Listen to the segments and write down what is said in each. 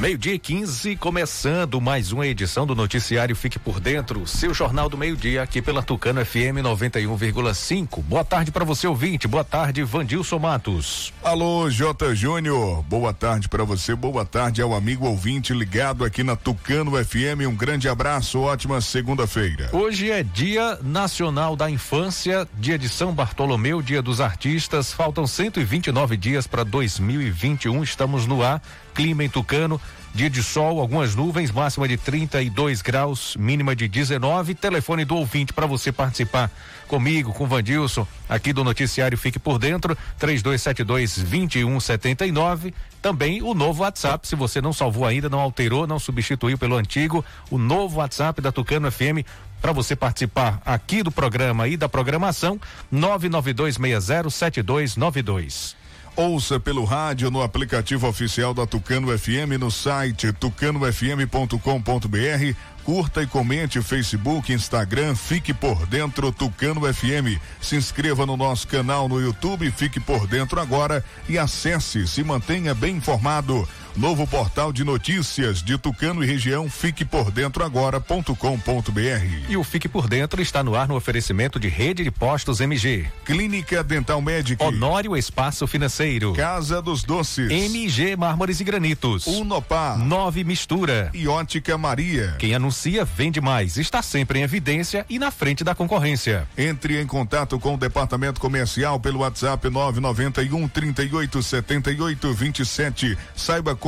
Meio-dia e 15, começando mais uma edição do Noticiário Fique por Dentro, seu jornal do meio-dia, aqui pela Tucano FM 91,5. Boa tarde para você, ouvinte. Boa tarde, Vandilson Matos. Alô, J. Júnior. Boa tarde para você. Boa tarde ao amigo ouvinte ligado aqui na Tucano FM. Um grande abraço, ótima segunda-feira. Hoje é Dia Nacional da Infância, dia de São Bartolomeu, dia dos artistas. Faltam 129 dias para 2021. Estamos no ar clima em Tucano, dia de sol, algumas nuvens, máxima de 32 graus, mínima de 19. Telefone do ouvinte para você participar comigo, com Vandilson, aqui do noticiário Fique por Dentro, 3272 2179. Também o novo WhatsApp, se você não salvou ainda, não alterou, não substituiu pelo antigo, o novo WhatsApp da Tucano FM para você participar aqui do programa e da programação 992607292. Ouça pelo rádio no aplicativo oficial da Tucano FM no site tucanofm.com.br. Curta e comente Facebook, Instagram, fique por dentro Tucano FM. Se inscreva no nosso canal no YouTube, fique por dentro agora e acesse, se mantenha bem informado. Novo portal de notícias de Tucano e região, fique por dentro agora.com.br. E o Fique por Dentro está no ar no oferecimento de Rede de Postos MG. Clínica Dental Médica. Honório Espaço Financeiro. Casa dos Doces. MG Mármores e Granitos. Unopar. Nove Mistura. E Ótica Maria. Quem anuncia vende mais. Está sempre em evidência e na frente da concorrência. Entre em contato com o departamento comercial pelo WhatsApp 991 38 78 27. Saiba como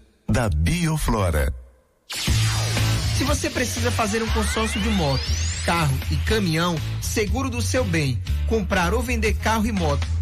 da Bioflora. Se você precisa fazer um consórcio de moto, carro e caminhão, seguro do seu bem, comprar ou vender carro e moto,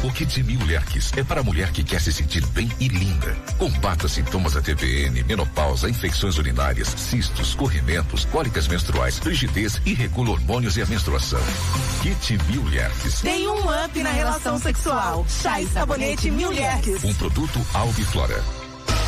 O Kit Mil Lerques é para a mulher que quer se sentir bem e linda. Combata sintomas da TPN, menopausa, infecções urinárias, cistos, corrimentos, cólicas menstruais, rigidez e regula hormônios e a menstruação. Kit Mil Lerques. Tem um up na relação sexual. Chá e sabonete Mil Lerques. Um produto Albiflora.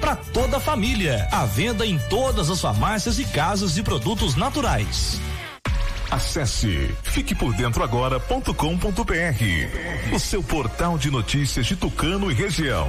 para toda a família. À venda em todas as farmácias e casas de produtos naturais. Acesse fiquepordentroagora.com.br, o seu portal de notícias de Tucano e região.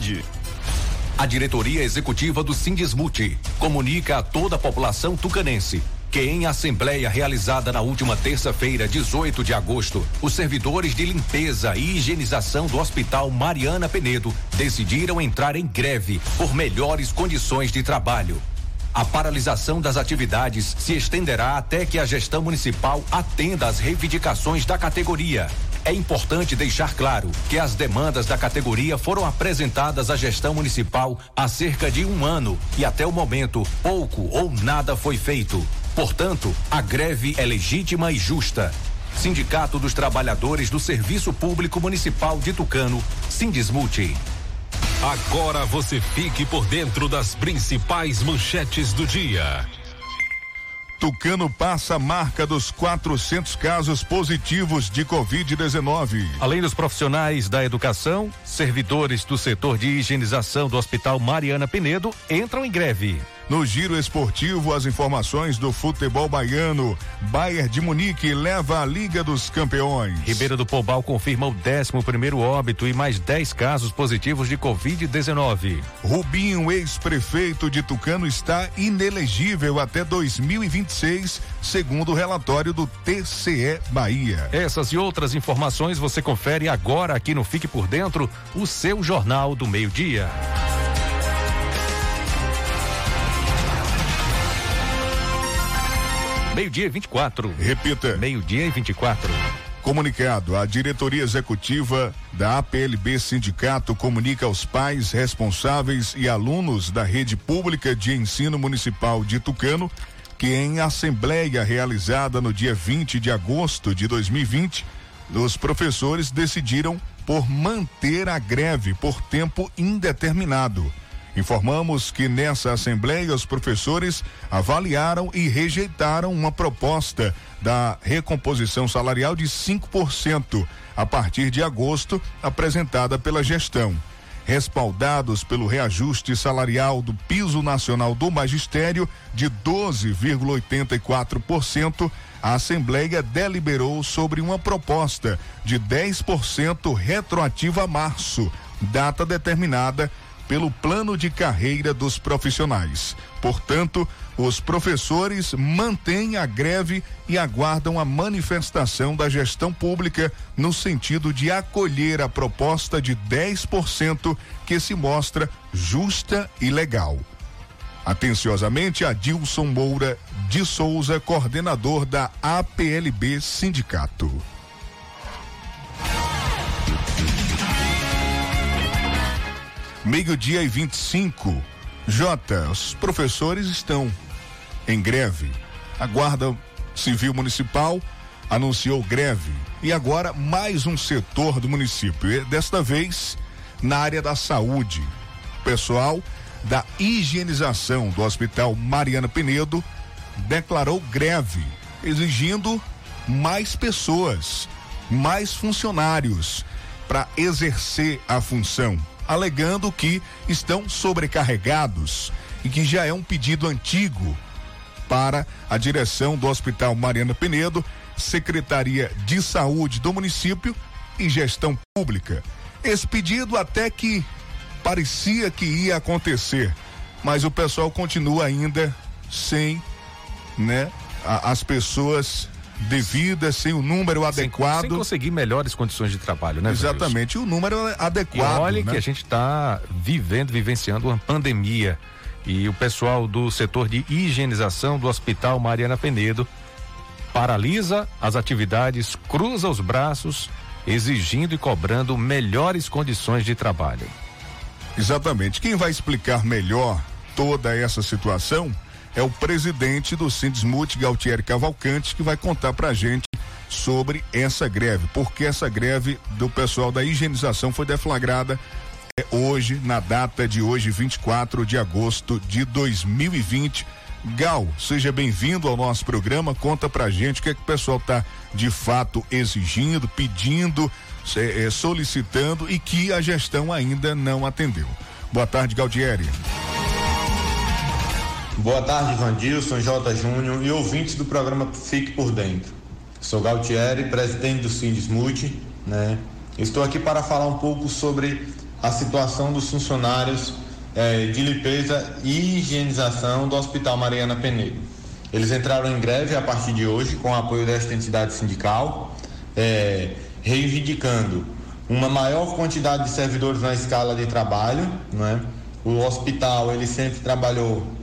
A diretoria executiva do Sindismute comunica a toda a população tucanense que em assembleia realizada na última terça-feira, 18 de agosto, os servidores de limpeza e higienização do Hospital Mariana Penedo decidiram entrar em greve por melhores condições de trabalho. A paralisação das atividades se estenderá até que a gestão municipal atenda às reivindicações da categoria. É importante deixar claro que as demandas da categoria foram apresentadas à gestão municipal há cerca de um ano e até o momento pouco ou nada foi feito. Portanto, a greve é legítima e justa. Sindicato dos Trabalhadores do Serviço Público Municipal de Tucano, Sindismute. Agora você fique por dentro das principais manchetes do dia. Tucano passa a marca dos 400 casos positivos de Covid-19. Além dos profissionais da educação, servidores do setor de higienização do Hospital Mariana Penedo entram em greve. No giro esportivo, as informações do futebol baiano. Bayern de Munique leva a Liga dos Campeões. Ribeira do Pombal confirma o 11 primeiro óbito e mais 10 casos positivos de Covid-19. Rubinho, ex-prefeito de Tucano, está inelegível até 2026, segundo o relatório do TCE Bahia. Essas e outras informações você confere agora aqui no Fique por Dentro, o seu Jornal do Meio-Dia. Meio-dia e 24. Repita. Meio-dia e 24. Comunicado, a diretoria executiva da APLB Sindicato comunica aos pais, responsáveis e alunos da rede pública de ensino municipal de Tucano que em assembleia realizada no dia 20 de agosto de 2020, os professores decidiram por manter a greve por tempo indeterminado. Informamos que nessa assembleia os professores avaliaram e rejeitaram uma proposta da recomposição salarial de 5% a partir de agosto apresentada pela gestão. Respaldados pelo reajuste salarial do piso nacional do magistério de 12,84%, a Assembleia deliberou sobre uma proposta de 10% retroativa a março, data determinada pelo plano de carreira dos profissionais. Portanto, os professores mantêm a greve e aguardam a manifestação da gestão pública no sentido de acolher a proposta de 10% que se mostra justa e legal. Atenciosamente, Adilson Moura de Souza, coordenador da APLB Sindicato. Meio-dia e 25. Jota, os professores estão em greve. A Guarda Civil Municipal anunciou greve. E agora mais um setor do município. Desta vez na área da saúde. O pessoal da higienização do Hospital Mariana Penedo declarou greve, exigindo mais pessoas, mais funcionários para exercer a função alegando que estão sobrecarregados e que já é um pedido antigo para a direção do Hospital Mariana Penedo, Secretaria de Saúde do município e Gestão Pública. Esse pedido até que parecia que ia acontecer, mas o pessoal continua ainda sem, né, a, as pessoas devida, sem o número adequado. Sem, sem conseguir melhores condições de trabalho, né? Exatamente, o número adequado. E olha né? que a gente está vivendo, vivenciando uma pandemia. E o pessoal do setor de higienização do Hospital Mariana Penedo paralisa as atividades, cruza os braços, exigindo e cobrando melhores condições de trabalho. Exatamente. Quem vai explicar melhor toda essa situação é o presidente do Sindismut, Galtieri Cavalcante, que vai contar pra gente sobre essa greve, porque essa greve do pessoal da higienização foi deflagrada é, hoje, na data de hoje, 24 de agosto de 2020. Gal, seja bem-vindo ao nosso programa. Conta pra gente o que é que o pessoal tá de fato exigindo, pedindo, é, solicitando e que a gestão ainda não atendeu. Boa tarde, Galdieri. Boa tarde, Vandilson, J. Júnior e ouvintes do programa Fique por Dentro. Sou Galtieri, presidente do Sindismute, né? Estou aqui para falar um pouco sobre a situação dos funcionários eh, de limpeza e higienização do Hospital Mariana Penedo. Eles entraram em greve a partir de hoje com o apoio desta entidade sindical, eh, reivindicando uma maior quantidade de servidores na escala de trabalho, né? O hospital ele sempre trabalhou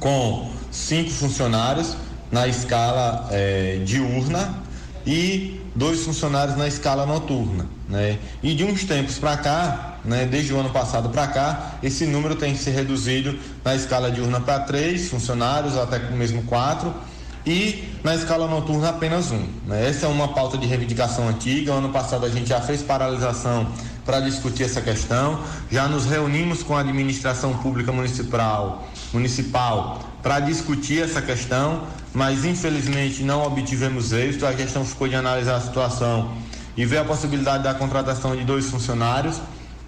com cinco funcionários na escala é, diurna e dois funcionários na escala noturna, né? E de uns tempos para cá, né, desde o ano passado para cá, esse número tem se reduzido na escala diurna para três funcionários, até mesmo quatro, e na escala noturna apenas um. Né? Essa é uma pauta de reivindicação antiga. Ano passado a gente já fez paralisação para discutir essa questão. Já nos reunimos com a administração pública municipal, municipal para discutir essa questão, mas infelizmente não obtivemos êxito. A questão ficou de analisar a situação e ver a possibilidade da contratação de dois funcionários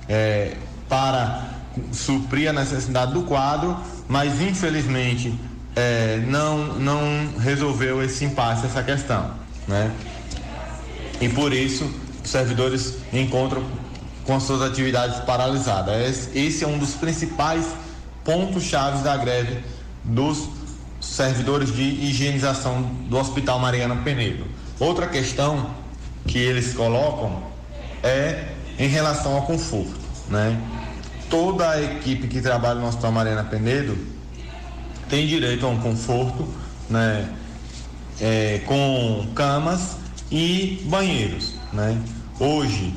é, para suprir a necessidade do quadro, mas infelizmente é, não, não resolveu esse impasse, essa questão. Né? E por isso os servidores encontram com suas atividades paralisadas. Esse é um dos principais pontos chaves da greve dos servidores de higienização do Hospital Mariana Penedo. Outra questão que eles colocam é em relação ao conforto, né? Toda a equipe que trabalha no Hospital Mariana Penedo tem direito a um conforto, né? é, com camas e banheiros. Né? Hoje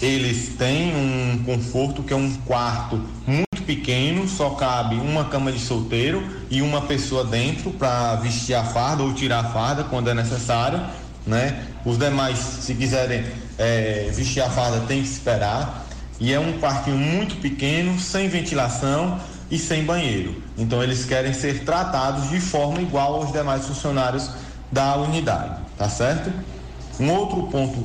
eles têm um conforto que é um quarto muito pequeno, só cabe uma cama de solteiro e uma pessoa dentro para vestir a farda ou tirar a farda quando é necessário, né? Os demais, se quiserem é, vestir a farda, tem que esperar. E é um quartinho muito pequeno, sem ventilação e sem banheiro. Então eles querem ser tratados de forma igual aos demais funcionários da unidade, tá certo? Um outro ponto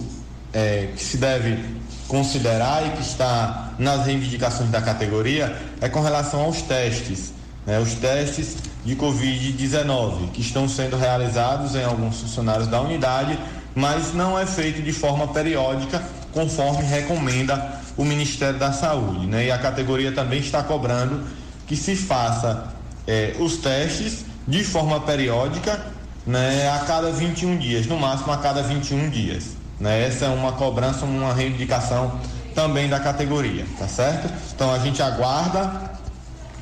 é, que se deve considerar e que está nas reivindicações da categoria é com relação aos testes, né? os testes de Covid-19 que estão sendo realizados em alguns funcionários da unidade, mas não é feito de forma periódica, conforme recomenda o Ministério da Saúde. Né? E a categoria também está cobrando que se faça eh, os testes de forma periódica né, a cada 21 dias, no máximo a cada 21 dias. Né? Essa é uma cobrança, uma reivindicação também da categoria, tá certo? Então a gente aguarda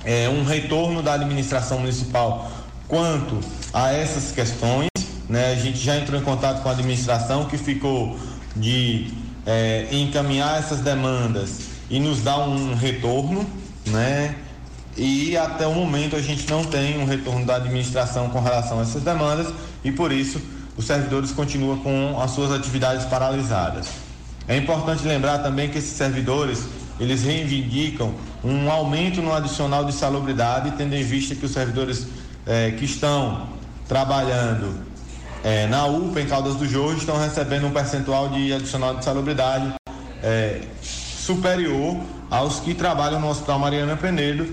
é, um retorno da administração municipal quanto a essas questões. Né? A gente já entrou em contato com a administração que ficou de é, encaminhar essas demandas e nos dar um retorno, né? E até o momento a gente não tem um retorno da administração com relação a essas demandas e por isso os servidores continuam com as suas atividades paralisadas. É importante lembrar também que esses servidores eles reivindicam um aumento no adicional de salubridade, tendo em vista que os servidores eh, que estão trabalhando eh, na UPA em Caldas do Jorro estão recebendo um percentual de adicional de salubridade eh, superior aos que trabalham no Hospital Mariana Penedo,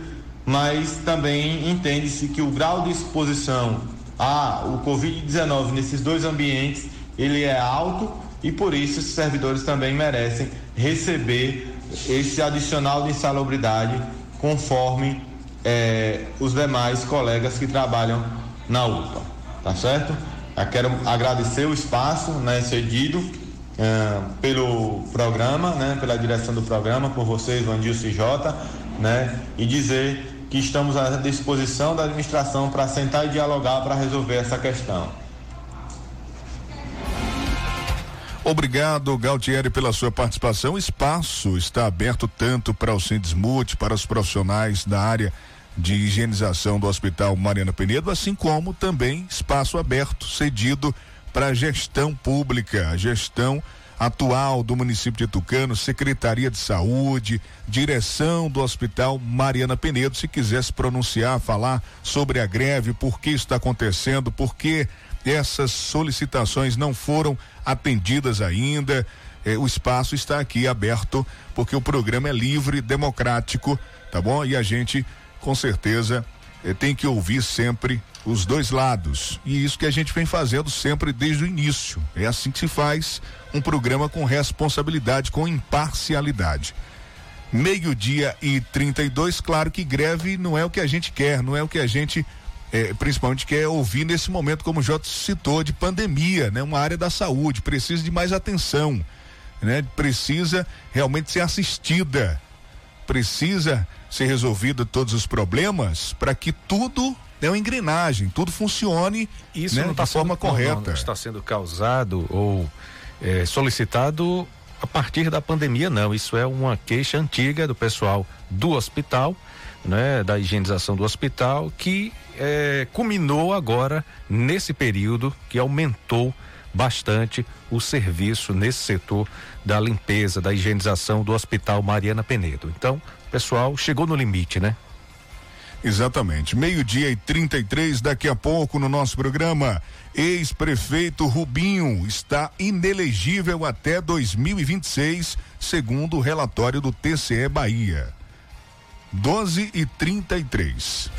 mas também entende-se que o grau de exposição a o Covid-19 nesses dois ambientes ele é alto e por isso esses servidores também merecem receber esse adicional de insalubridade conforme eh, os demais colegas que trabalham na UPA, tá certo? Eu quero agradecer o espaço né, cedido eh, pelo programa, né, pela direção do programa, por vocês, Vandilson e Jota, né, e dizer que estamos à disposição da administração para sentar e dialogar para resolver essa questão. Obrigado, Galtieri, pela sua participação. Espaço está aberto tanto para o Sindesmute, para os profissionais da área de higienização do Hospital Mariana Penedo, assim como também espaço aberto cedido para a gestão pública, a gestão atual do município de Tucano, Secretaria de Saúde, direção do Hospital Mariana Penedo, se quiser se pronunciar, falar sobre a greve, por que está acontecendo, por que essas solicitações não foram atendidas ainda. Eh, o espaço está aqui aberto porque o programa é livre, democrático, tá bom? E a gente, com certeza, tem que ouvir sempre os dois lados. E isso que a gente vem fazendo sempre desde o início. É assim que se faz um programa com responsabilidade, com imparcialidade. Meio-dia e 32, claro que greve não é o que a gente quer, não é o que a gente é, principalmente quer ouvir nesse momento, como o Jota citou, de pandemia, né? Uma área da saúde, precisa de mais atenção, né? Precisa realmente ser assistida, precisa ser resolvido todos os problemas para que tudo é uma engrenagem, tudo funcione Isso né, não está de forma sendo, correta. Não, não está sendo causado ou é, solicitado a partir da pandemia, não. Isso é uma queixa antiga do pessoal do hospital, né, da higienização do hospital, que é, culminou agora nesse período que aumentou bastante o serviço nesse setor da limpeza, da higienização do Hospital Mariana Penedo. Então, pessoal chegou no limite, né? Exatamente. Meio-dia e 33, daqui a pouco no nosso programa. Ex-prefeito Rubinho está inelegível até 2026, segundo o relatório do TCE Bahia. 12 e 33.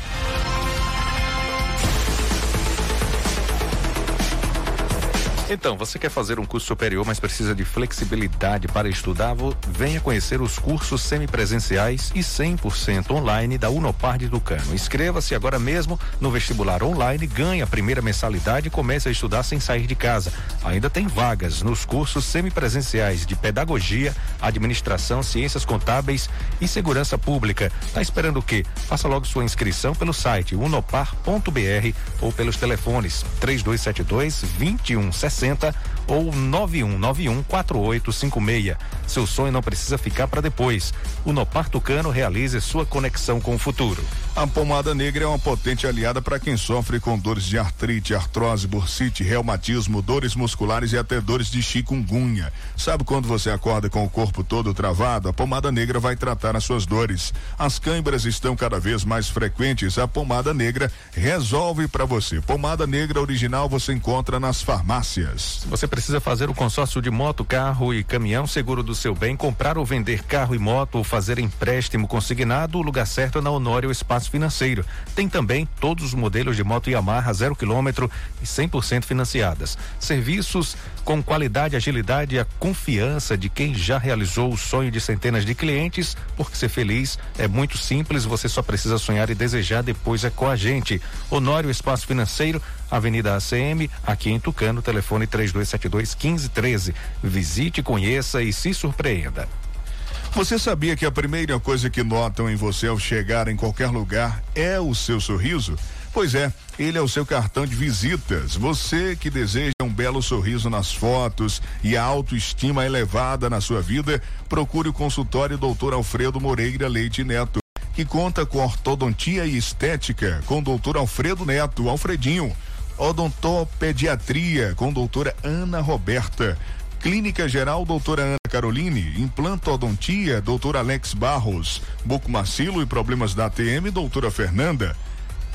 Então, você quer fazer um curso superior, mas precisa de flexibilidade para estudar? Venha conhecer os cursos semipresenciais e 100% online da Unopar de Tucano. Inscreva-se agora mesmo no vestibular online, ganhe a primeira mensalidade e comece a estudar sem sair de casa. Ainda tem vagas nos cursos semipresenciais de pedagogia, administração, ciências contábeis e segurança pública. Tá esperando o quê? Faça logo sua inscrição pelo site unopar.br ou pelos telefones 3272 2160 60 ou 9191 4856. Seu sonho não precisa ficar para depois. O Nopar Tucano realize sua conexão com o futuro. A pomada negra é uma potente aliada para quem sofre com dores de artrite, artrose, bursite, reumatismo, dores musculares e até dores de chikungunya. Sabe quando você acorda com o corpo todo travado? A pomada negra vai tratar as suas dores. As câimbras estão cada vez mais frequentes. A pomada negra resolve para você. Pomada negra original você encontra nas farmácias. Se você precisa fazer o consórcio de moto, carro e caminhão, seguro do seu bem, comprar ou vender carro e moto ou fazer empréstimo consignado, o lugar certo é na Honório Espaço Financeiro. Tem também todos os modelos de moto Yamaha zero quilômetro e 100% financiadas. Serviços com qualidade, agilidade e a confiança de quem já realizou o sonho de centenas de clientes, porque ser feliz é muito simples, você só precisa sonhar e desejar, depois é com a gente. Honório Espaço Financeiro, Avenida ACM, aqui em Tucano, telefone 3272 1513. Visite, conheça e se surpreenda. Você sabia que a primeira coisa que notam em você ao chegar em qualquer lugar é o seu sorriso? Pois é, ele é o seu cartão de visitas. Você que deseja belo sorriso nas fotos e a autoestima elevada na sua vida, procure o consultório Dr. Alfredo Moreira Leite Neto, que conta com ortodontia e estética com Dr. Alfredo Neto, Alfredinho, odontopediatria com doutora Ana Roberta. Clínica Geral, doutora Ana Caroline. Implantodontia, doutor Alex Barros. Bucomacilo e problemas da ATM, doutora Fernanda.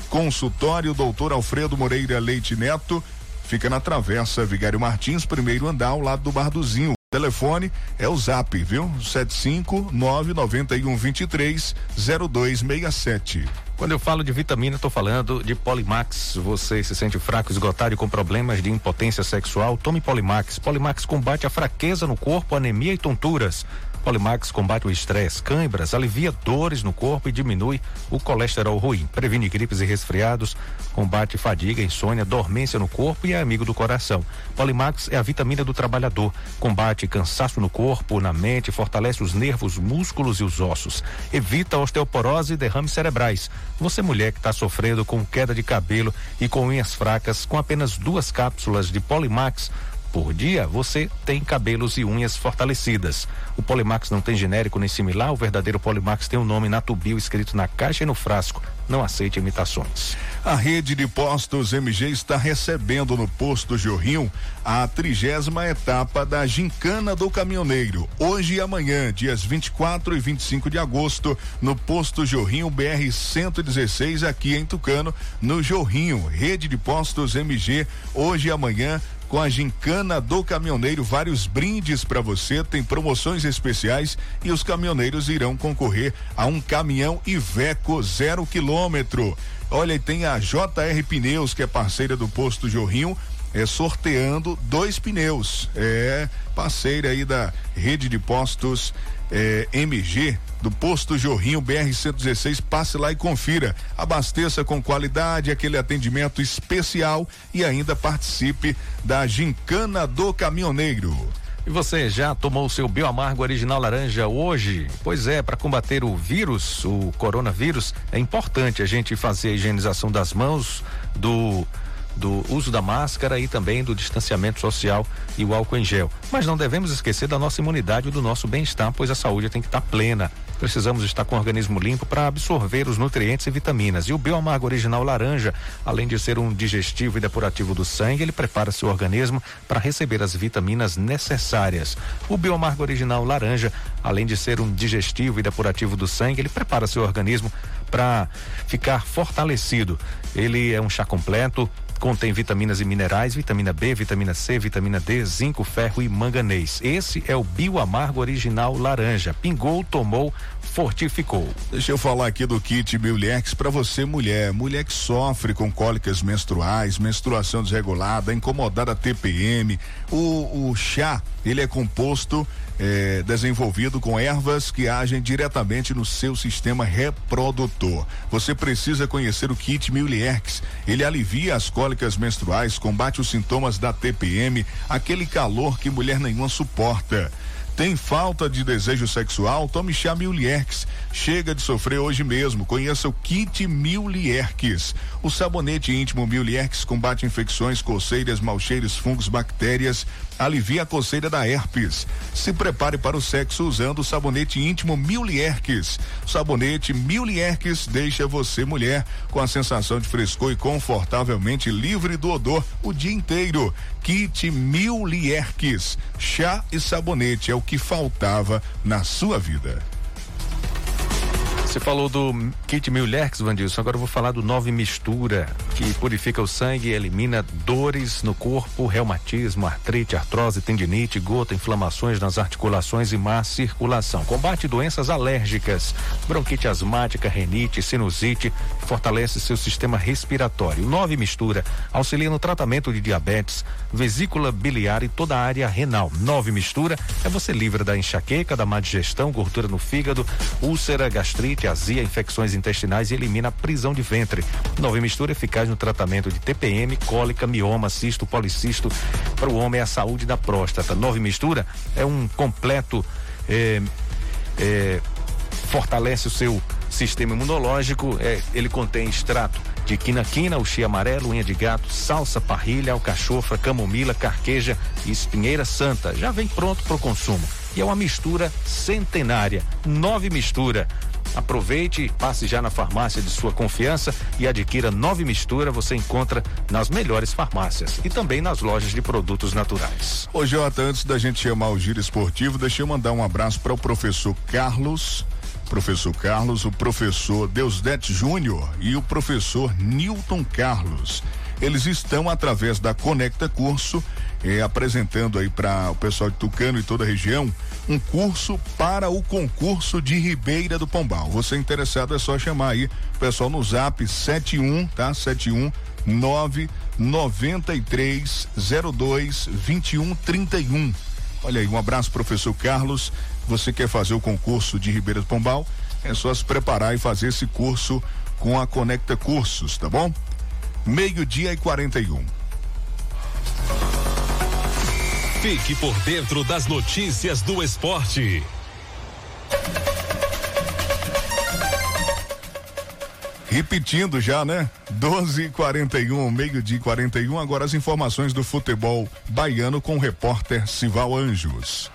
Consultório, doutor Alfredo Moreira Leite Neto. Fica na Travessa Vigário Martins, primeiro andar, ao lado do Barduzinho. O telefone é o zap, viu? 75 991 23 0267. Quando eu falo de vitamina, estou falando de Polimax. Você se sente fraco, esgotado e com problemas de impotência sexual? Tome Polimax. Polimax combate a fraqueza no corpo, anemia e tonturas. Polimax combate o estresse, cãibras, alivia dores no corpo e diminui o colesterol ruim. Previne gripes e resfriados, combate fadiga, insônia, dormência no corpo e é amigo do coração. Polimax é a vitamina do trabalhador. Combate cansaço no corpo, na mente, fortalece os nervos, músculos e os ossos. Evita osteoporose e derrames cerebrais. Você, mulher que está sofrendo com queda de cabelo e com unhas fracas, com apenas duas cápsulas de Polimax, por dia, você tem cabelos e unhas fortalecidas. O Polimax não tem genérico nem similar, o verdadeiro Polimax tem o um nome Natubio escrito na caixa e no frasco. Não aceite imitações. A rede de postos MG está recebendo no posto Jorrinho a trigésima etapa da Gincana do Caminhoneiro. Hoje e amanhã, dias 24 e 25 de agosto, no posto Jorrinho BR 116, aqui em Tucano, no Jorrinho. Rede de postos MG, hoje e amanhã, com a gincana do caminhoneiro, vários brindes para você, tem promoções especiais e os caminhoneiros irão concorrer a um caminhão Iveco zero quilômetro. Olha, e tem a JR Pneus, que é parceira do posto Jorrinho, é sorteando dois pneus. É parceira aí da rede de postos é, MG do posto Jorrinho BR 116. Passe lá e confira. Abasteça com qualidade, aquele atendimento especial e ainda participe da Gincana do Caminhoneiro. E você já tomou seu bioamargo original laranja hoje? Pois é, para combater o vírus, o coronavírus, é importante a gente fazer a higienização das mãos, do do uso da máscara e também do distanciamento social e o álcool em gel. Mas não devemos esquecer da nossa imunidade e do nosso bem-estar, pois a saúde tem que estar plena. Precisamos estar com o organismo limpo para absorver os nutrientes e vitaminas. E o Bioamargo Original Laranja, além de ser um digestivo e depurativo do sangue, ele prepara seu organismo para receber as vitaminas necessárias. O Bioamargo Original Laranja, além de ser um digestivo e depurativo do sangue, ele prepara seu organismo para ficar fortalecido. Ele é um chá completo, Contém vitaminas e minerais, vitamina B, vitamina C, vitamina D, zinco, ferro e manganês. Esse é o Bioamargo Original Laranja. Pingou, tomou, fortificou. Deixa eu falar aqui do kit Miliex para você mulher, mulher que sofre com cólicas menstruais, menstruação desregulada, incomodada TPM, o, o chá, ele é composto é, desenvolvido com ervas que agem diretamente no seu sistema reprodutor. Você precisa conhecer o kit Miliex. Ele alivia as cólicas menstruais, combate os sintomas da TPM, aquele calor que mulher nenhuma suporta. Tem falta de desejo sexual? Tome chá Milierx. Chega de sofrer hoje mesmo. Conheça o kit Milierx. O sabonete íntimo Milierx combate infecções, coceiras, mau cheiros, fungos, bactérias, alivia a coceira da herpes. Se prepare para o sexo usando o sabonete íntimo. O sabonete Milierx deixa você mulher com a sensação de frescor e confortavelmente livre do odor o dia inteiro. Kit Milierx. Chá e sabonete é o que faltava na sua vida. Você falou do kit Millerx, Vandilson. Agora eu vou falar do Nove Mistura, que purifica o sangue e elimina dores no corpo, reumatismo, artrite, artrose, tendinite, gota, inflamações nas articulações e má circulação. Combate doenças alérgicas, bronquite asmática, renite, sinusite, fortalece seu sistema respiratório. Nove Mistura auxilia no tratamento de diabetes, vesícula biliar e toda a área renal. Nove Mistura é você livre da enxaqueca, da má digestão, gordura no fígado, úlcera, gastrite, azia, infecções intestinais e elimina a prisão de ventre. Nova mistura eficaz no tratamento de TPM, cólica, mioma, cisto, policisto. Para o homem é a saúde da próstata. Nova mistura é um completo. É, é, fortalece o seu sistema imunológico. É, ele contém extrato de quina-quina, uxi amarelo, unha de gato, salsa, parrilha, alcachofra, camomila, carqueja e espinheira santa. Já vem pronto para o consumo. E é uma mistura centenária. Nove mistura. Aproveite, passe já na farmácia de sua confiança e adquira nove mistura. Você encontra nas melhores farmácias e também nas lojas de produtos naturais. Ô Jota, antes da gente chamar o giro esportivo, deixa eu mandar um abraço para o professor Carlos professor Carlos, o professor Deusdete Júnior e o professor Newton Carlos. Eles estão através da Conecta Curso eh, apresentando aí para o pessoal de Tucano e toda a região um curso para o concurso de Ribeira do Pombal. Você interessado é só chamar aí o pessoal no Zap 71, tá? 71 993 02 21 31. Olha aí, um abraço professor Carlos. Você quer fazer o concurso de Ribeira do Pombal? É só se preparar e fazer esse curso com a Conecta Cursos, tá bom? Meio-dia e 41. Fique por dentro das notícias do esporte. Repetindo já, né? 12 e 41 meio-dia 41. Agora as informações do futebol baiano com o repórter Sival Anjos.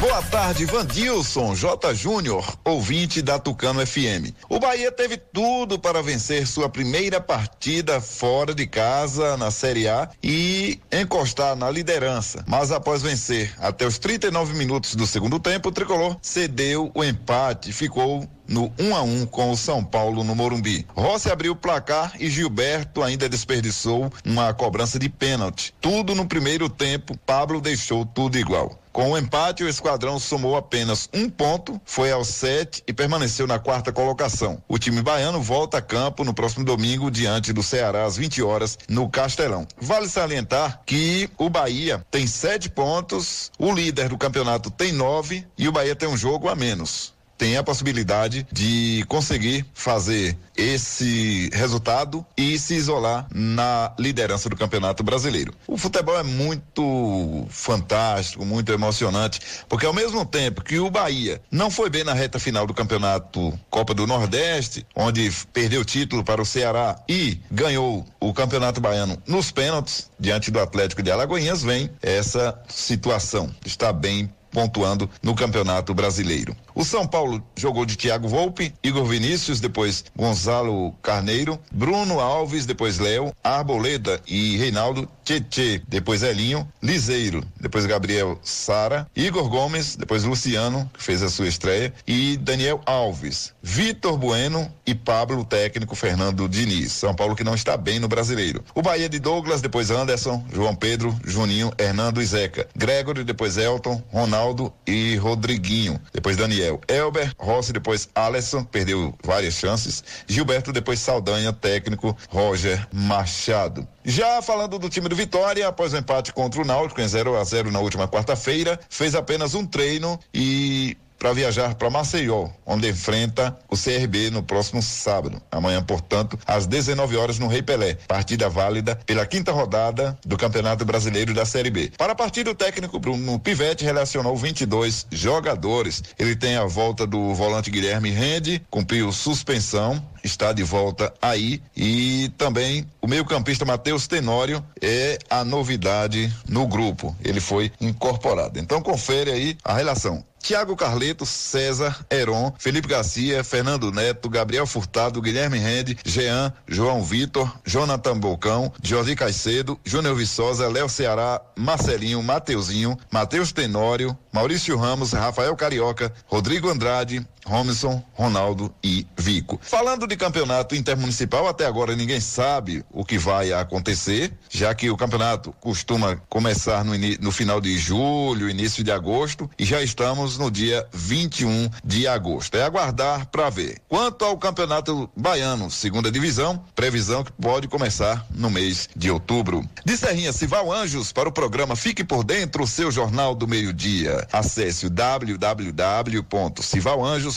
Boa tarde, Vandilson J. Júnior, ouvinte da Tucano FM. O Bahia teve tudo para vencer sua primeira partida fora de casa na Série A e encostar na liderança. Mas após vencer até os 39 minutos do segundo tempo, o tricolor cedeu o empate, ficou no 1 um a 1 um com o São Paulo no Morumbi. Rossi abriu o placar e Gilberto ainda desperdiçou uma cobrança de pênalti. Tudo no primeiro tempo, Pablo deixou tudo igual. Com o empate, o esquadrão somou apenas um ponto, foi ao sete e permaneceu na quarta colocação. O time baiano volta a campo no próximo domingo diante do Ceará às 20 horas no Castelão. Vale salientar que o Bahia tem sete pontos, o líder do campeonato tem nove e o Bahia tem um jogo a menos tem a possibilidade de conseguir fazer esse resultado e se isolar na liderança do Campeonato Brasileiro. O futebol é muito fantástico, muito emocionante, porque ao mesmo tempo que o Bahia não foi bem na reta final do Campeonato Copa do Nordeste, onde perdeu o título para o Ceará e ganhou o Campeonato Baiano nos pênaltis diante do Atlético de Alagoinhas, vem essa situação. Está bem pontuando no Campeonato Brasileiro. O São Paulo jogou de Thiago Volpe, Igor Vinícius, depois Gonzalo Carneiro, Bruno Alves, depois Léo, Arboleda e Reinaldo, Tietê, depois Elinho, Liseiro, depois Gabriel Sara, Igor Gomes, depois Luciano, que fez a sua estreia, e Daniel Alves, Vitor Bueno e Pablo, técnico Fernando Diniz. São Paulo que não está bem no brasileiro. O Bahia de Douglas, depois Anderson, João Pedro, Juninho, Hernando e Zeca. Gregory, depois Elton, Ronaldo e Rodriguinho. Depois Daniel. Elber, Rossi, depois Alisson, perdeu várias chances. Gilberto, depois Saldanha, técnico Roger Machado. Já falando do time do Vitória, após o empate contra o Náutico em 0 a 0 na última quarta-feira, fez apenas um treino e para viajar para Maceió, onde enfrenta o CRB no próximo sábado. Amanhã, portanto, às 19 horas no Rei Pelé. Partida válida pela quinta rodada do Campeonato Brasileiro da Série B. Para a partida, o técnico Bruno Pivete relacionou 22 jogadores. Ele tem a volta do volante Guilherme Rende, cumpriu suspensão, está de volta aí e também o meio-campista Matheus Tenório é a novidade no grupo. Ele foi incorporado. Então confere aí a relação. Tiago Carleto, César, Heron, Felipe Garcia, Fernando Neto, Gabriel Furtado, Guilherme Rende, Jean, João Vitor, Jonathan Bocão, Jordi Caicedo, Júnior Viçosa, Léo Ceará, Marcelinho, Mateuzinho, Matheus Tenório, Maurício Ramos, Rafael Carioca, Rodrigo Andrade, Robinson, Ronaldo e Vico. Falando de campeonato intermunicipal, até agora ninguém sabe o que vai acontecer, já que o campeonato costuma começar no, no final de julho, início de agosto, e já estamos no dia 21 de agosto. É aguardar para ver. Quanto ao campeonato baiano, segunda divisão, previsão que pode começar no mês de outubro. De Serrinha Cival Anjos para o programa Fique por Dentro, seu jornal do meio-dia. Acesse o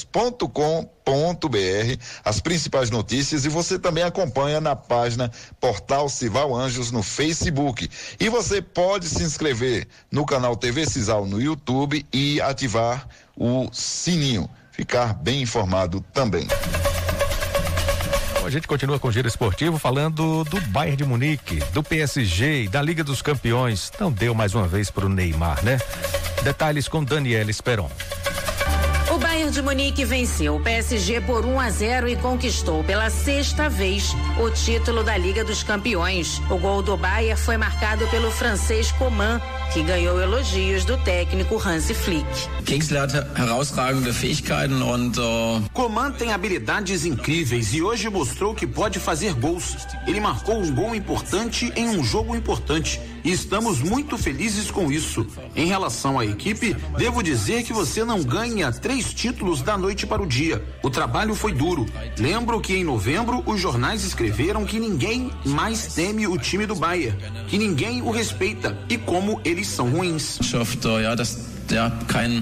www.civalanjos.com.br as principais notícias e você também acompanha na página Portal Cival Anjos no Facebook. E você pode se inscrever no canal TV Cisal no YouTube e ativar o sininho. Ficar bem informado também. A gente continua com o Giro Esportivo falando do Bayern de Munique, do PSG e da Liga dos Campeões. Não deu mais uma vez para o Neymar, né? Detalhes com Daniela Esperon. Bayern de Munique venceu o PSG por 1 a 0 e conquistou pela sexta vez o título da Liga dos Campeões. O gol do Bayern foi marcado pelo francês Coman, que ganhou elogios do técnico Hansi Flick. Kingsley hat herausragende Fähigkeiten und uh... Coman tem habilidades incríveis e hoje mostrou que pode fazer gols. Ele marcou um gol importante em um jogo importante e estamos muito felizes com isso. Em relação à equipe, devo dizer que você não ganha três títulos da noite para o dia. O trabalho foi duro. Lembro que em novembro os jornais escreveram que ninguém mais teme o time do Bayern, que ninguém o respeita e como eles são ruins.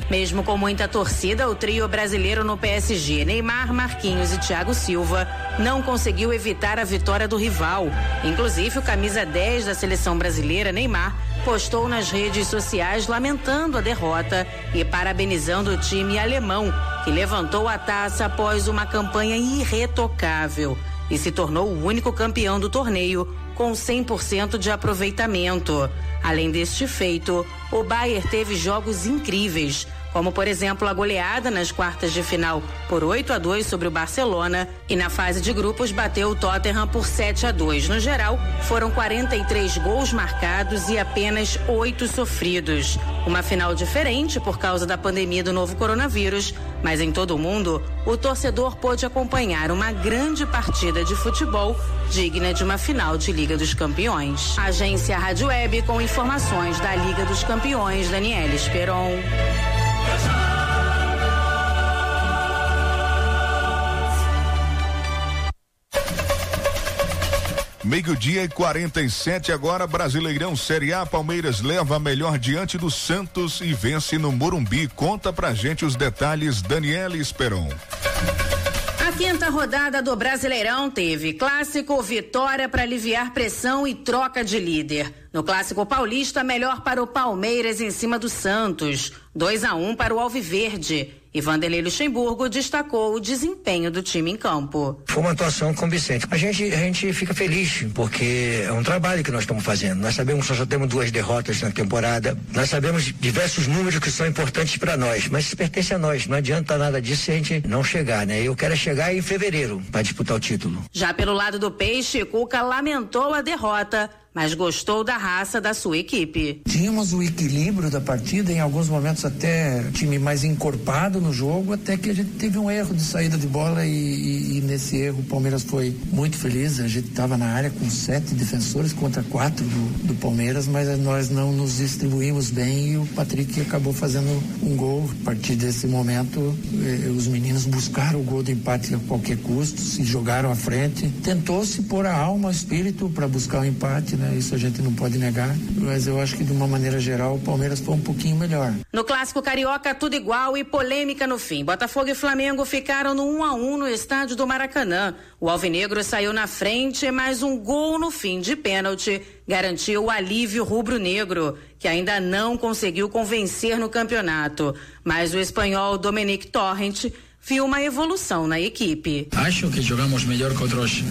Mesmo com muita torcida, o trio brasileiro no PSG, Neymar, Marquinhos e Thiago Silva, não conseguiu evitar a vitória do rival. Inclusive, o camisa 10 da seleção brasileira, Neymar, postou nas redes sociais lamentando a derrota e parabenizando o time alemão, que levantou a taça após uma campanha irretocável e se tornou o único campeão do torneio com 100% de aproveitamento. Além deste feito, o Bayern teve jogos incríveis, como por exemplo a goleada nas quartas de final por 8 a 2 sobre o Barcelona e na fase de grupos bateu o Tottenham por 7 a 2. No geral, foram 43 gols marcados e apenas 8 sofridos. Uma final diferente por causa da pandemia do novo coronavírus, mas em todo o mundo, o torcedor pôde acompanhar uma grande partida de futebol digna de uma final de Liga dos Campeões. Agência Rádio Web com informações da Liga dos Campeões, Daniela Esperon. Meio-dia e 47 agora, Brasileirão Série A. Palmeiras leva a melhor diante do Santos e vence no Morumbi. Conta pra gente os detalhes, Daniela Esperon. Quinta rodada do Brasileirão teve clássico, vitória para aliviar pressão e troca de líder. No clássico paulista, melhor para o Palmeiras em cima do Santos, 2 a 1 um para o Alviverde. E Vanderlei Luxemburgo destacou o desempenho do time em campo. Foi uma atuação convincente. A gente, a gente fica feliz, porque é um trabalho que nós estamos fazendo. Nós sabemos que só temos duas derrotas na temporada. Nós sabemos diversos números que são importantes para nós, mas isso pertence a nós. Não adianta nada disso se a gente não chegar, né? Eu quero chegar em fevereiro para disputar o título. Já pelo lado do Peixe, Cuca lamentou a derrota mas gostou da raça da sua equipe. Tínhamos o equilíbrio da partida, em alguns momentos até time mais encorpado no jogo, até que a gente teve um erro de saída de bola e, e, e nesse erro o Palmeiras foi muito feliz. A gente estava na área com sete defensores contra quatro do, do, Palmeiras, mas nós não nos distribuímos bem e o Patrick acabou fazendo um gol. A partir desse momento, eh, os meninos buscaram o gol de empate a qualquer custo, se jogaram à frente, tentou-se pôr a alma, o espírito para buscar o empate né? Isso a gente não pode negar, mas eu acho que de uma maneira geral o Palmeiras foi um pouquinho melhor. No clássico carioca tudo igual e polêmica no fim. Botafogo e Flamengo ficaram no 1 a 1 no estádio do Maracanã. O Alvinegro saiu na frente, mas um gol no fim de pênalti garantiu o alívio rubro-negro, que ainda não conseguiu convencer no campeonato. Mas o espanhol Dominic Torrent viu uma evolução na equipe. Acho que jogamos melhor que outros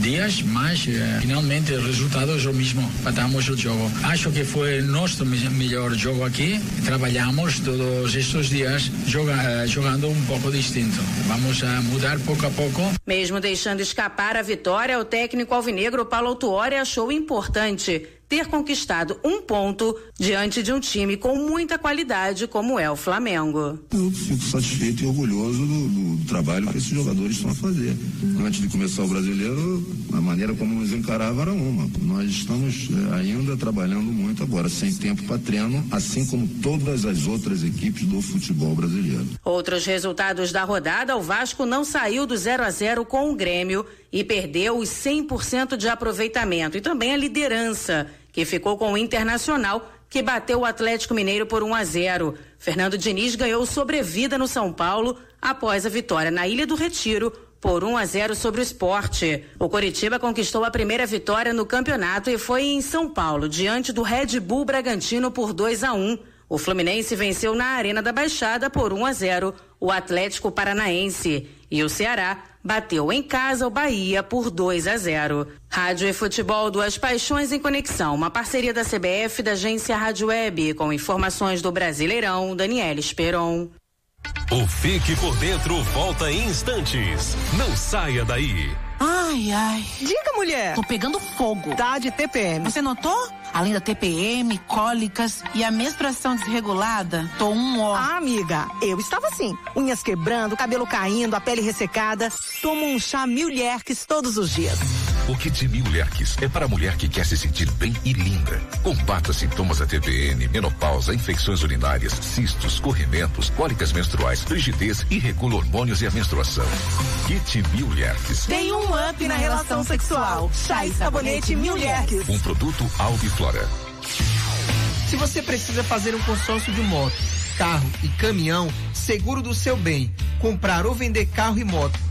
dias, mas eh, finalmente o resultado é o mesmo. Patamos o jogo. Acho que foi nosso melhor jogo aqui. Trabalhamos todos estes dias joga, jogando um pouco distinto. Vamos a mudar pouco a pouco. Mesmo deixando escapar a vitória, o técnico alvinegro Paulo Autuori achou importante ter conquistado um ponto diante de um time com muita qualidade como é o Flamengo. Eu fico satisfeito e orgulhoso do, do trabalho que esses jogadores estão a fazer. Antes de começar o brasileiro, a maneira como nos encarava era uma. Nós estamos é, ainda trabalhando muito agora, sem tempo para treino, assim como todas as outras equipes do futebol brasileiro. Outros resultados da rodada, o Vasco não saiu do 0 a 0 com o Grêmio e perdeu os 100% de aproveitamento e também a liderança que ficou com o Internacional, que bateu o Atlético Mineiro por 1 a 0. Fernando Diniz ganhou sobrevida no São Paulo após a vitória na Ilha do Retiro por 1 a 0 sobre o esporte. O Coritiba conquistou a primeira vitória no campeonato e foi em São Paulo, diante do Red Bull Bragantino por 2 a 1. O Fluminense venceu na Arena da Baixada por 1 a 0 o Atlético Paranaense e o Ceará bateu em casa o Bahia por 2 a 0. Rádio e Futebol Duas Paixões em Conexão, uma parceria da CBF da agência Rádio Web, com informações do Brasileirão, Daniel Esperon. O Fique por Dentro volta em instantes. Não saia daí. Ai, ai. Diga, mulher. Tô pegando fogo. Tá de TPM. Você notou? Além da TPM, cólicas e a menstruação desregulada, tô um ó. Ah, amiga, eu estava assim. Unhas quebrando, cabelo caindo, a pele ressecada. Tomo um chá Milherques todos os dias. O Kit Milherques é para a mulher que quer se sentir bem e linda. Combata sintomas da TPM, menopausa, infecções urinárias, cistos, corrimentos, cólicas menstruais, frigidez e regula hormônios e a menstruação. Kit Milherques. Tem um up na relação sexual. Chá e sabonete Milherques. Um produto Albiflora. Se você precisa fazer um consórcio de moto, carro e caminhão, seguro do seu bem, comprar ou vender carro e moto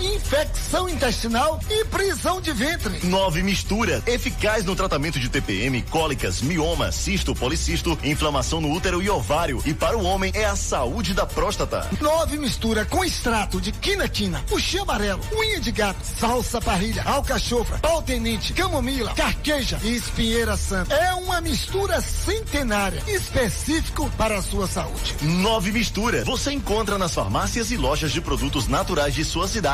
infecção intestinal e prisão de ventre. Nove mistura. Eficaz no tratamento de TPM, cólicas, mioma, cisto, policisto, inflamação no útero e ovário. E para o homem é a saúde da próstata. Nove mistura com extrato de quinaquina, puxê amarelo, unha de gato, salsa parrilha, alcachofra, pau tenente, camomila, carqueja e espinheira santa. É uma mistura centenária, específico para a sua saúde. Nove mistura. Você encontra nas farmácias e lojas de produtos naturais de sua cidade.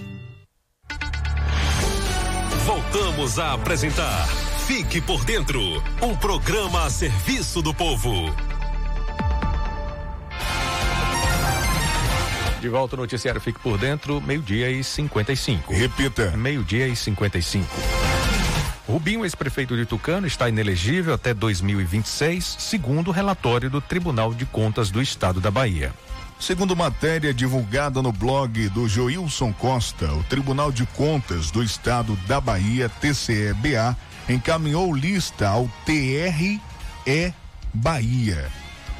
Voltamos a apresentar Fique por Dentro um programa a serviço do povo. De volta ao noticiário Fique por Dentro, meio-dia e 55. Repita. Meio-dia e 55. Rubinho, ex-prefeito de Tucano, está inelegível até 2026, segundo o relatório do Tribunal de Contas do Estado da Bahia. Segundo matéria divulgada no blog do Joilson Costa, o Tribunal de Contas do Estado da Bahia, TCE-BA, encaminhou lista ao TRE Bahia.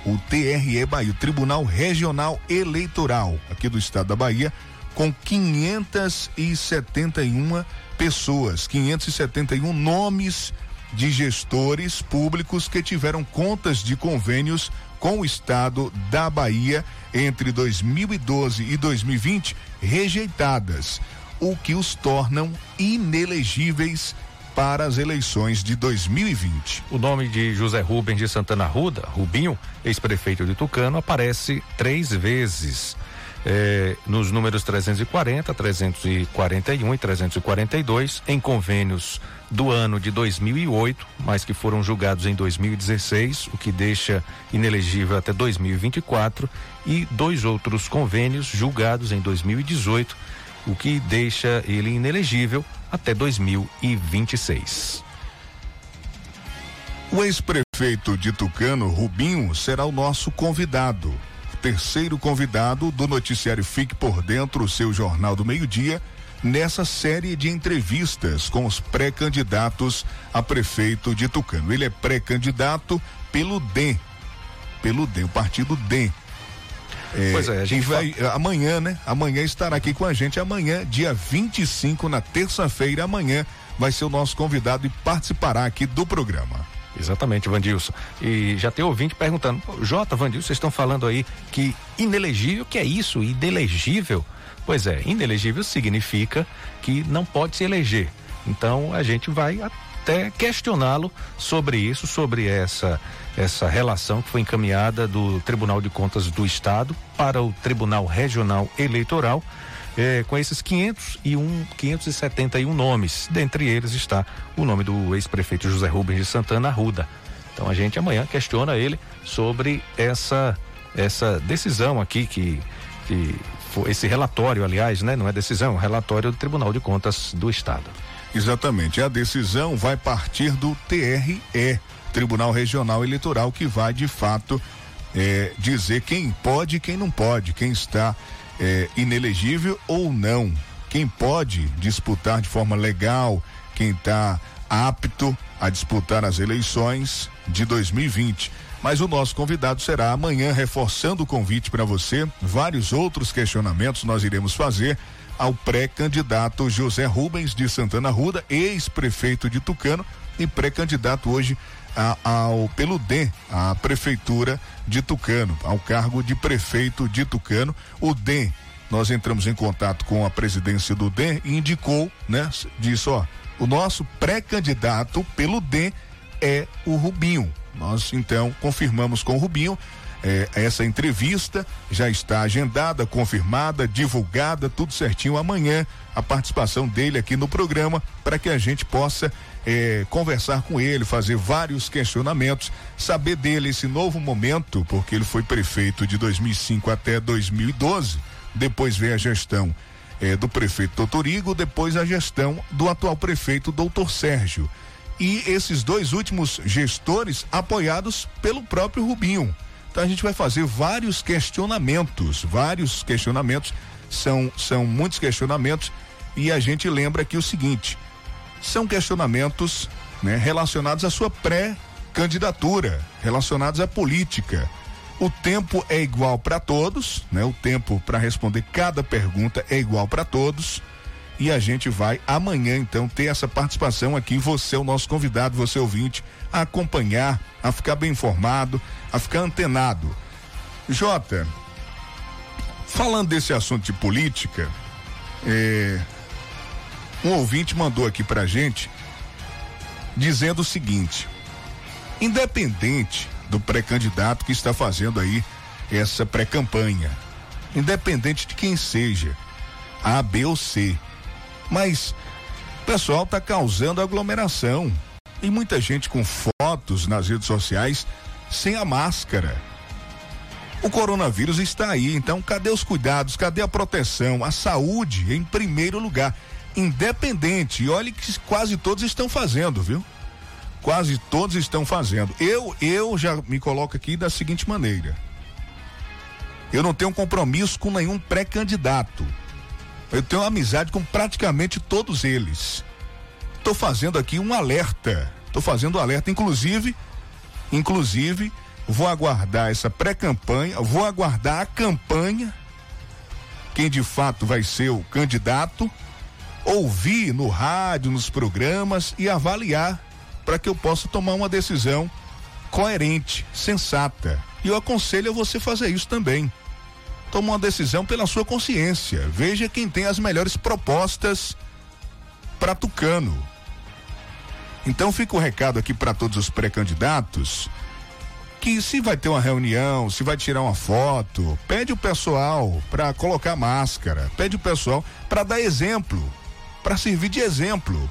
O TRE Bahia, o Tribunal Regional Eleitoral aqui do Estado da Bahia, com 571 pessoas, 571 nomes de gestores públicos que tiveram contas de convênios com o estado da Bahia entre 2012 e 2020 rejeitadas, o que os tornam inelegíveis para as eleições de 2020. O nome de José Rubens de Santana Ruda, Rubinho, ex-prefeito de Tucano, aparece três vezes. É, nos números 340, 341 e 342, em convênios do ano de 2008, mas que foram julgados em 2016, o que deixa inelegível até 2024, e dois outros convênios julgados em 2018, o que deixa ele inelegível até 2026. O ex-prefeito de Tucano, Rubinho, será o nosso convidado. Terceiro convidado do noticiário Fique por Dentro, o seu jornal do meio-dia, nessa série de entrevistas com os pré-candidatos a prefeito de Tucano. Ele é pré-candidato pelo DEM, pelo DEM, o partido DEM. É, Pois é, a gente vai amanhã, né? Amanhã estará aqui com a gente. Amanhã, dia 25, na terça-feira, amanhã, vai ser o nosso convidado e participará aqui do programa. Exatamente, Vandilson. E já tem ouvinte perguntando, "Pô, Jota, Vandilson, vocês estão falando aí que inelegível, que é isso? Inelegível? Pois é, inelegível significa que não pode se eleger. Então a gente vai até questioná-lo sobre isso, sobre essa essa relação que foi encaminhada do Tribunal de Contas do Estado para o Tribunal Regional Eleitoral. Eh, com esses 501, 571 nomes, dentre eles está o nome do ex-prefeito José Rubens de Santana Arruda. Então a gente amanhã questiona ele sobre essa essa decisão aqui que, que foi esse relatório, aliás, né? Não é decisão, é relatório do Tribunal de Contas do Estado. Exatamente. A decisão vai partir do TRE, Tribunal Regional Eleitoral, que vai de fato eh, dizer quem pode e quem não pode, quem está eh, inelegível ou não, quem pode disputar de forma legal, quem está apto a disputar as eleições de 2020. Mas o nosso convidado será amanhã, reforçando o convite para você. Vários outros questionamentos nós iremos fazer ao pré-candidato José Rubens de Santana Ruda, ex-prefeito de Tucano e pré-candidato hoje a, ao pelo DEM, a prefeitura de Tucano, ao cargo de prefeito de Tucano. O DEM, nós entramos em contato com a presidência do DEM e indicou, né? Disse, ó, o nosso pré-candidato pelo DEM é o Rubinho. Nós então confirmamos com o Rubinho eh, essa entrevista já está agendada, confirmada, divulgada, tudo certinho amanhã a participação dele aqui no programa para que a gente possa eh, conversar com ele, fazer vários questionamentos, saber dele esse novo momento, porque ele foi prefeito de 2005 até 2012, depois veio a gestão eh, do prefeito Doutor depois a gestão do atual prefeito Doutor Sérgio e esses dois últimos gestores apoiados pelo próprio Rubinho. Então a gente vai fazer vários questionamentos, vários questionamentos, são, são muitos questionamentos, e a gente lembra aqui o seguinte: são questionamentos né, relacionados à sua pré-candidatura, relacionados à política. O tempo é igual para todos, né? O tempo para responder cada pergunta é igual para todos e a gente vai amanhã então ter essa participação aqui. Você é o nosso convidado, você ouvinte, a acompanhar, a ficar bem informado, a ficar antenado. Jota, falando desse assunto de política, é, um ouvinte mandou aqui pra gente dizendo o seguinte: independente do pré-candidato que está fazendo aí essa pré-campanha, independente de quem seja, A, B ou C, mas o pessoal está causando aglomeração. E muita gente com fotos nas redes sociais sem a máscara. O coronavírus está aí, então cadê os cuidados? Cadê a proteção? A saúde em primeiro lugar. Independente. E olhe que quase todos estão fazendo, viu? Quase todos estão fazendo. Eu, eu já me coloco aqui da seguinte maneira. Eu não tenho compromisso com nenhum pré-candidato. Eu tenho amizade com praticamente todos eles. Estou fazendo aqui um alerta. Estou fazendo um alerta, inclusive, inclusive, vou aguardar essa pré-campanha, vou aguardar a campanha, quem de fato vai ser o candidato, ouvir no rádio, nos programas e avaliar para que eu possa tomar uma decisão coerente, sensata. E eu aconselho a você fazer isso também toma uma decisão pela sua consciência. Veja quem tem as melhores propostas para Tucano. Então fica o recado aqui para todos os pré-candidatos que se vai ter uma reunião, se vai tirar uma foto, pede o pessoal para colocar máscara, pede o pessoal para dar exemplo, para servir de exemplo,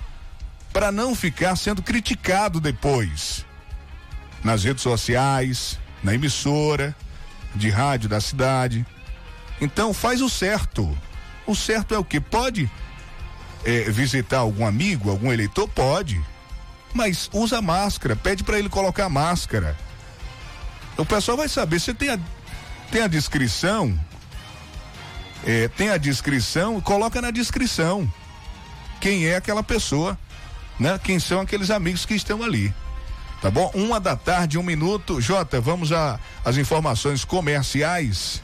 para não ficar sendo criticado depois nas redes sociais, na emissora de rádio da cidade. Então faz o certo. O certo é o que? Pode é, visitar algum amigo, algum eleitor? Pode. Mas usa máscara, pede para ele colocar máscara. O pessoal vai saber. Você tem a, tem a descrição, é, tem a descrição, coloca na descrição quem é aquela pessoa, né? Quem são aqueles amigos que estão ali. Tá bom? Uma da tarde, um minuto. Jota, vamos às informações comerciais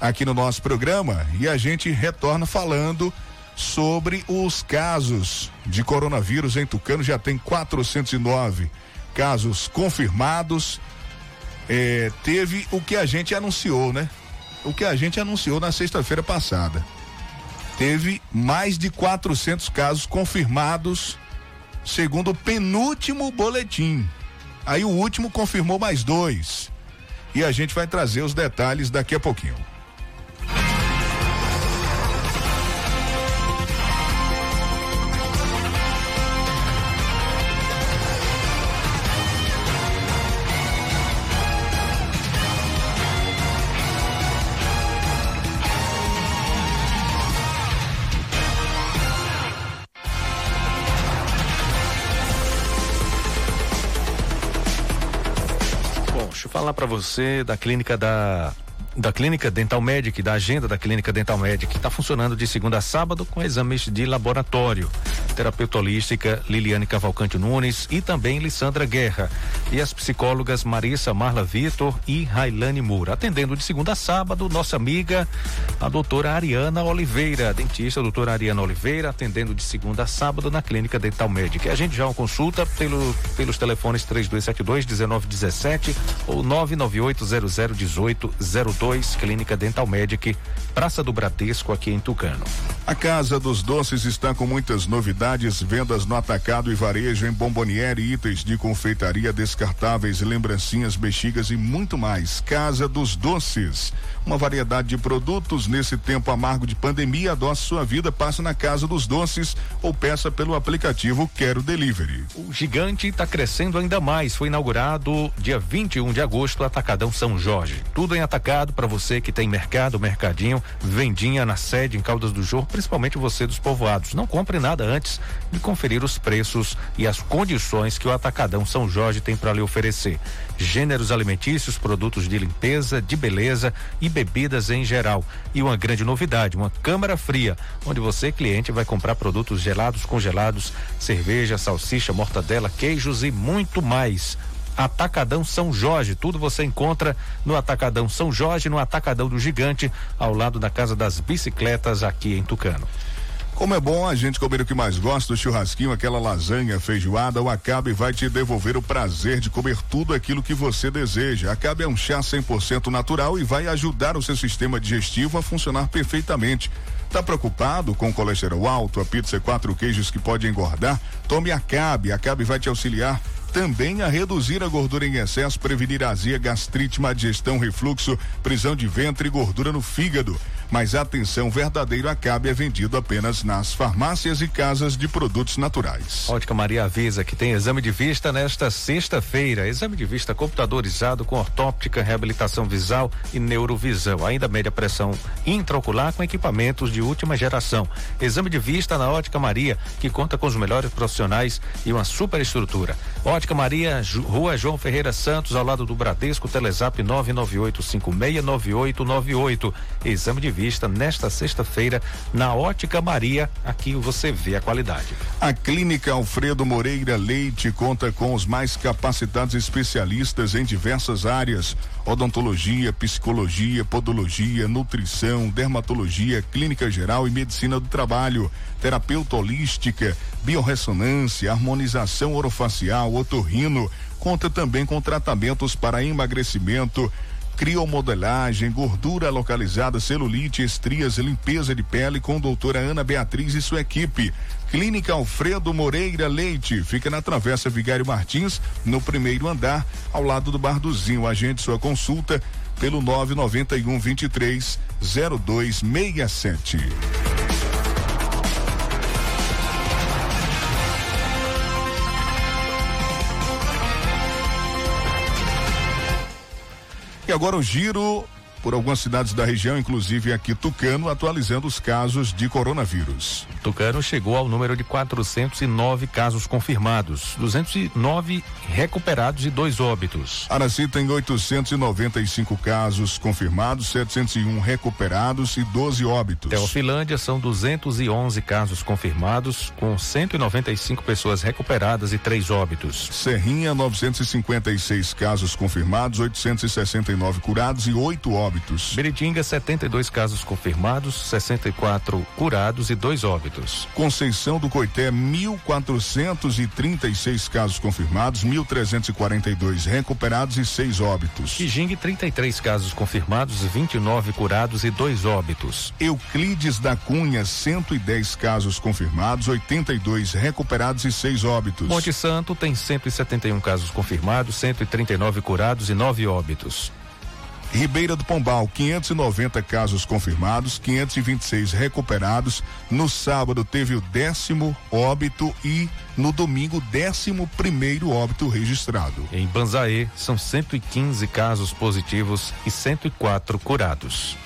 aqui no nosso programa e a gente retorna falando sobre os casos de coronavírus em Tucano. Já tem 409 casos confirmados. É, teve o que a gente anunciou, né? O que a gente anunciou na sexta-feira passada. Teve mais de 400 casos confirmados, segundo o penúltimo boletim. Aí o último confirmou mais dois. E a gente vai trazer os detalhes daqui a pouquinho. Para você da clínica da da Clínica Dental Medic, da agenda da Clínica Dental Medic, está funcionando de segunda a sábado com exames de laboratório. Terapeuta holística Liliane Cavalcante Nunes e também Lissandra Guerra. E as psicólogas Marissa Marla Vitor e Railane Moura. Atendendo de segunda a sábado, nossa amiga, a doutora Ariana Oliveira, dentista doutora Ariana Oliveira, atendendo de segunda a sábado na Clínica Dental Medic. A gente já uma consulta pelo, pelos telefones 3272 1917 ou 998 001802, Clínica Dental Medic, Praça do Bradesco, aqui em Tucano. A Casa dos Doces está com muitas novidades, vendas no atacado e varejo em bomboniere, itens de confeitaria descartáveis, lembrancinhas, bexigas e muito mais. Casa dos Doces. Uma variedade de produtos nesse tempo amargo de pandemia. Adoce sua vida, passe na Casa dos Doces ou peça pelo aplicativo Quero Delivery. O gigante está crescendo ainda mais. Foi inaugurado dia 21 de agosto, Atacadão São Jorge. Tudo em atacado para você que tem mercado, mercadinho, vendinha na sede em Caldas do Jorro, principalmente você dos povoados. Não compre nada antes de conferir os preços e as condições que o Atacadão São Jorge tem para lhe oferecer. Gêneros alimentícios, produtos de limpeza, de beleza e bebidas em geral. E uma grande novidade, uma câmara fria, onde você, cliente, vai comprar produtos gelados, congelados, cerveja, salsicha, mortadela, queijos e muito mais. Atacadão São Jorge. Tudo você encontra no Atacadão São Jorge, no Atacadão do Gigante, ao lado da Casa das Bicicletas, aqui em Tucano. Como é bom a gente comer o que mais gosta, o churrasquinho, aquela lasanha, feijoada, o Acabe vai te devolver o prazer de comer tudo aquilo que você deseja. Acabe é um chá 100% natural e vai ajudar o seu sistema digestivo a funcionar perfeitamente. Tá preocupado com colesterol alto, a pizza e quatro queijos que pode engordar? Tome Acabe. Acabe vai te auxiliar também a reduzir a gordura em excesso, prevenir azia, gastrite, má digestão, refluxo, prisão de ventre e gordura no fígado. Mas atenção, verdadeiro Acabe é vendido apenas nas farmácias e casas de produtos naturais. Ótica Maria avisa que tem exame de vista nesta sexta-feira. Exame de vista computadorizado com ortóptica, reabilitação visual e neurovisão. Ainda média pressão intraocular com equipamentos de última geração. Exame de vista na Ótica Maria, que conta com os melhores profissionais e uma super estrutura. Ótica Maria, Rua João Ferreira Santos, ao lado do Bradesco, Telezap 998569898. Exame de vista nesta sexta-feira na Ótica Maria. Aqui você vê a qualidade. A Clínica Alfredo Moreira Leite conta com os mais capacitados especialistas em diversas áreas: odontologia, psicologia, podologia, nutrição, dermatologia, clínica geral e medicina do trabalho, terapeuta holística, biorressonância, harmonização orofacial, otorrino. Conta também com tratamentos para emagrecimento criomodelagem, gordura localizada, celulite, estrias, limpeza de pele com doutora Ana Beatriz e sua equipe. Clínica Alfredo Moreira Leite, fica na Travessa Vigário Martins, no primeiro andar, ao lado do Barduzinho. Agende sua consulta pelo 991 23 0267. Agora o giro por algumas cidades da região, inclusive aqui Tucano, atualizando os casos de coronavírus. Tucano chegou ao número de 409 casos confirmados, 209 recuperados e dois óbitos. Araci tem 895 casos confirmados, 701 recuperados e 12 óbitos. Teofilândia são 211 casos confirmados, com 195 pessoas recuperadas e três óbitos. Serrinha, 956 casos confirmados, 869 curados e oito óbitos óbitos. Beritinga, 72 casos confirmados, 64 curados e dois óbitos. Conceição do Coité, 1.436 casos confirmados, 1.342 recuperados e seis óbitos. Quijingue, 33 casos confirmados, 29 curados e dois óbitos. Euclides da Cunha, 110 casos confirmados, 82 recuperados e seis óbitos. Monte Santo tem 171 casos confirmados, 139 curados e nove óbitos. Ribeira do Pombal, 590 casos confirmados, 526 recuperados. No sábado teve o décimo óbito e no domingo décimo primeiro óbito registrado. Em Banzaê são 115 casos positivos e 104 curados.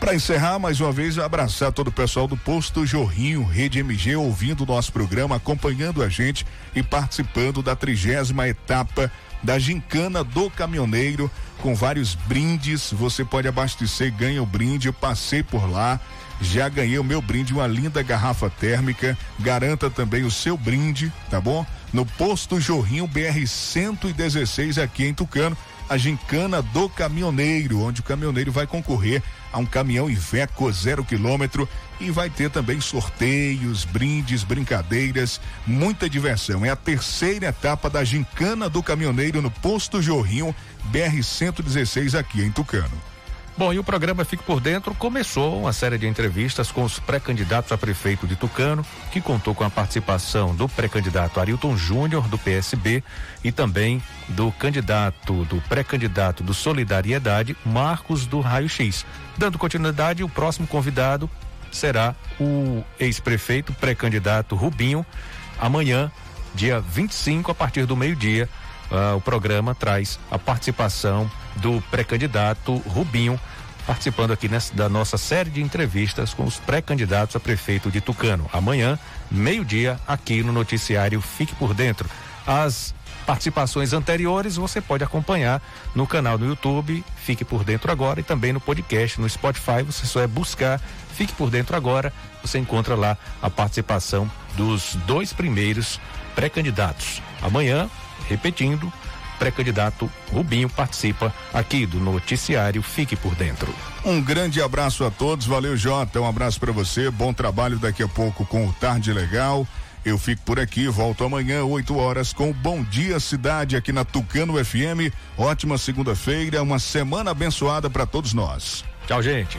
Para encerrar, mais uma vez, abraçar todo o pessoal do Posto Jorrinho, Rede MG, ouvindo o nosso programa, acompanhando a gente e participando da trigésima etapa da Gincana do Caminhoneiro, com vários brindes. Você pode abastecer, ganha o brinde. Eu passei por lá. Já ganhei o meu brinde, uma linda garrafa térmica. Garanta também o seu brinde, tá bom? No posto Jorrinho BR 116 aqui em Tucano a gincana do caminhoneiro, onde o caminhoneiro vai concorrer a um caminhão Iveco zero quilômetro e vai ter também sorteios, brindes, brincadeiras, muita diversão. É a terceira etapa da gincana do caminhoneiro no posto Jorrinho BR 116 aqui em Tucano. Bom, e o programa Fique por Dentro começou uma série de entrevistas com os pré-candidatos a prefeito de Tucano, que contou com a participação do pré-candidato Arilton Júnior, do PSB, e também do candidato, do pré-candidato do Solidariedade, Marcos do Raio X. Dando continuidade, o próximo convidado será o ex-prefeito, pré-candidato Rubinho, amanhã, dia 25, a partir do meio-dia. Uh, o programa traz a participação do pré-candidato Rubinho, participando aqui nessa, da nossa série de entrevistas com os pré-candidatos a prefeito de Tucano. Amanhã, meio-dia, aqui no noticiário Fique por Dentro. As participações anteriores você pode acompanhar no canal do YouTube Fique por Dentro Agora e também no podcast no Spotify. Você só é buscar Fique por Dentro Agora, você encontra lá a participação dos dois primeiros pré-candidatos. Amanhã, repetindo, pré-candidato Rubinho participa aqui do noticiário Fique por Dentro. Um grande abraço a todos, valeu Jota, um abraço para você, bom trabalho daqui a pouco com o Tarde Legal. Eu fico por aqui, volto amanhã, 8 horas, com Bom Dia Cidade aqui na Tucano FM. Ótima segunda-feira, uma semana abençoada para todos nós. Tchau, gente.